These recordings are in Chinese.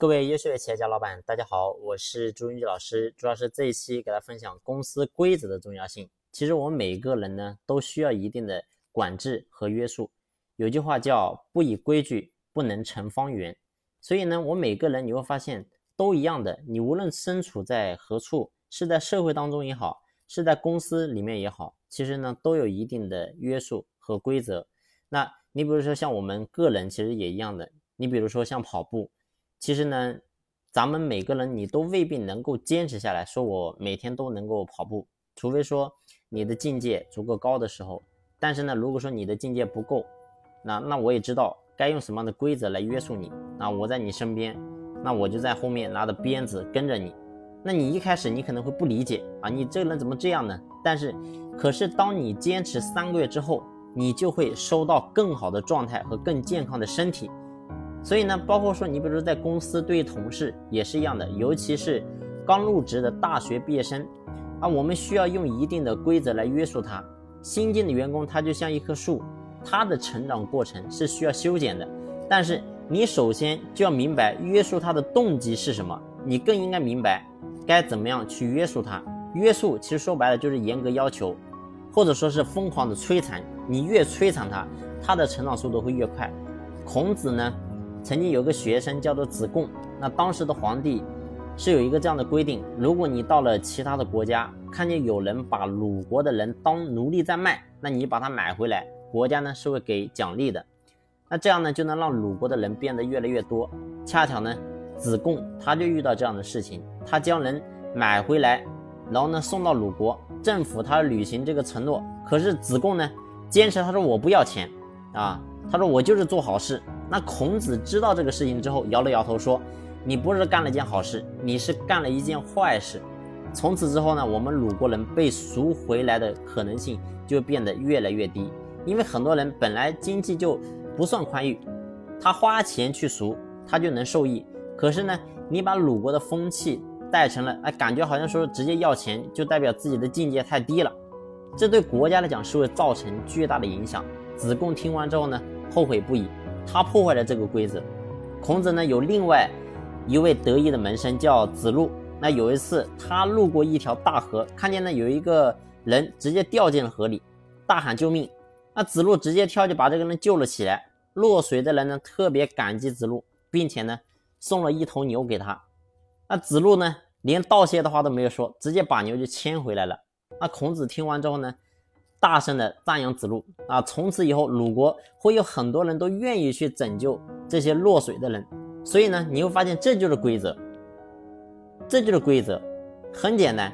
各位优秀的企业家老板，大家好，我是朱云吉老师。朱老师这一期给大家分享公司规则的重要性。其实我们每一个人呢，都需要一定的管制和约束。有句话叫“不以规矩，不能成方圆”。所以呢，我每个人你会发现都一样的。你无论身处在何处，是在社会当中也好，是在公司里面也好，其实呢，都有一定的约束和规则。那你比如说像我们个人，其实也一样的。你比如说像跑步。其实呢，咱们每个人你都未必能够坚持下来，说我每天都能够跑步，除非说你的境界足够高的时候。但是呢，如果说你的境界不够，那那我也知道该用什么样的规则来约束你。那我在你身边，那我就在后面拿着鞭子跟着你。那你一开始你可能会不理解啊，你这个人怎么这样呢？但是，可是当你坚持三个月之后，你就会收到更好的状态和更健康的身体。所以呢，包括说你比如说在公司对同事也是一样的，尤其是刚入职的大学毕业生啊，我们需要用一定的规则来约束他。新进的员工他就像一棵树，他的成长过程是需要修剪的。但是你首先就要明白约束他的动机是什么，你更应该明白该怎么样去约束他。约束其实说白了就是严格要求，或者说是疯狂的摧残。你越摧残他，他的成长速度会越快。孔子呢？曾经有个学生叫做子贡，那当时的皇帝是有一个这样的规定：如果你到了其他的国家，看见有人把鲁国的人当奴隶在卖，那你把他买回来，国家呢是会给奖励的。那这样呢就能让鲁国的人变得越来越多。恰巧呢，子贡他就遇到这样的事情，他将人买回来，然后呢送到鲁国，政府他履行这个承诺。可是子贡呢坚持他说我不要钱啊，他说我就是做好事。那孔子知道这个事情之后，摇了摇头说：“你不是干了件好事，你是干了一件坏事。”从此之后呢，我们鲁国人被赎回来的可能性就变得越来越低，因为很多人本来经济就不算宽裕，他花钱去赎，他就能受益。可是呢，你把鲁国的风气带成了，哎，感觉好像说直接要钱就代表自己的境界太低了，这对国家来讲是会造成巨大的影响。子贡听完之后呢，后悔不已。他破坏了这个规则。孔子呢有另外一位得意的门生叫子路。那有一次他路过一条大河，看见呢有一个人直接掉进了河里，大喊救命。那子路直接跳就把这个人救了起来。落水的人呢特别感激子路，并且呢送了一头牛给他。那子路呢连道谢的话都没有说，直接把牛就牵回来了。那孔子听完之后呢？大声的赞扬子路啊！从此以后，鲁国会有很多人都愿意去拯救这些落水的人。所以呢，你会发现这就是规则，这就是规则，很简单。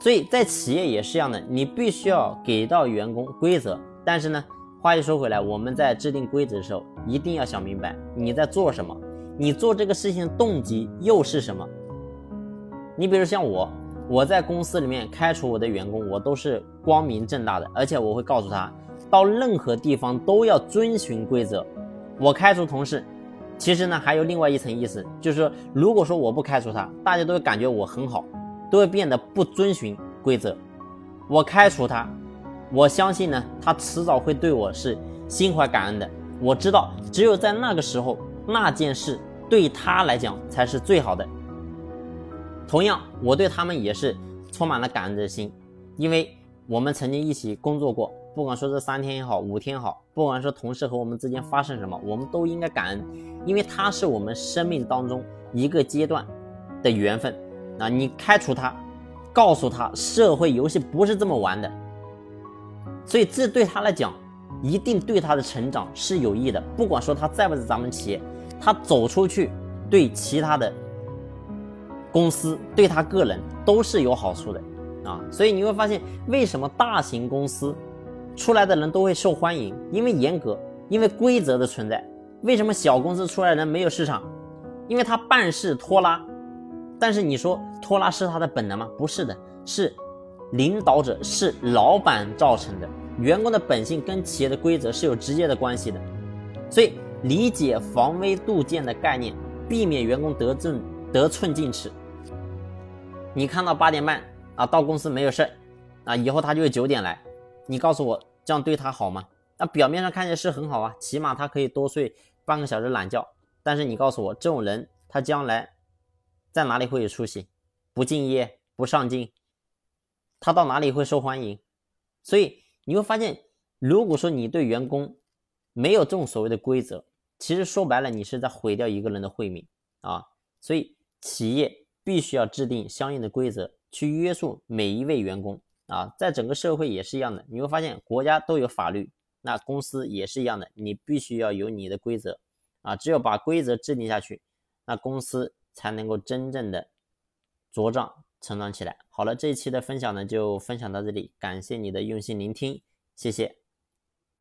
所以在企业也是一样的，你必须要给到员工规则。但是呢，话又说回来，我们在制定规则的时候，一定要想明白你在做什么，你做这个事情的动机又是什么。你比如像我。我在公司里面开除我的员工，我都是光明正大的，而且我会告诉他，到任何地方都要遵循规则。我开除同事，其实呢还有另外一层意思，就是，如果说我不开除他，大家都会感觉我很好，都会变得不遵循规则。我开除他，我相信呢，他迟早会对我是心怀感恩的。我知道，只有在那个时候，那件事对他来讲才是最好的。同样，我对他们也是充满了感恩的心，因为我们曾经一起工作过，不管说这三天也好，五天也好，不管说同事和我们之间发生什么，我们都应该感恩，因为他是我们生命当中一个阶段的缘分。啊，你开除他，告诉他社会游戏不是这么玩的，所以这对他来讲，一定对他的成长是有益的。不管说他在不在咱们企业，他走出去，对其他的。公司对他个人都是有好处的啊，所以你会发现为什么大型公司出来的人都会受欢迎，因为严格，因为规则的存在。为什么小公司出来的人没有市场？因为他办事拖拉。但是你说拖拉是他的本能吗？不是的，是领导者是老板造成的。员工的本性跟企业的规则是有直接的关系的。所以理解防微杜渐的概念，避免员工得寸得寸进尺。你看到八点半啊，到公司没有事啊，以后他就会九点来。你告诉我这样对他好吗？那表面上看起来是很好啊，起码他可以多睡半个小时懒觉。但是你告诉我，这种人他将来在哪里会有出息？不敬业、不上进，他到哪里会受欢迎？所以你会发现，如果说你对员工没有这种所谓的规则，其实说白了，你是在毁掉一个人的慧命啊！所以企业必须要制定相应的规则，去约束每一位员工啊！在整个社会也是一样的，你会发现国家都有法律，那公司也是一样的，你必须要有你的规则啊！只有把规则制定下去，那公司才能够真正的茁壮成长起来。好了，这一期的分享呢就分享到这里，感谢你的用心聆听，谢谢。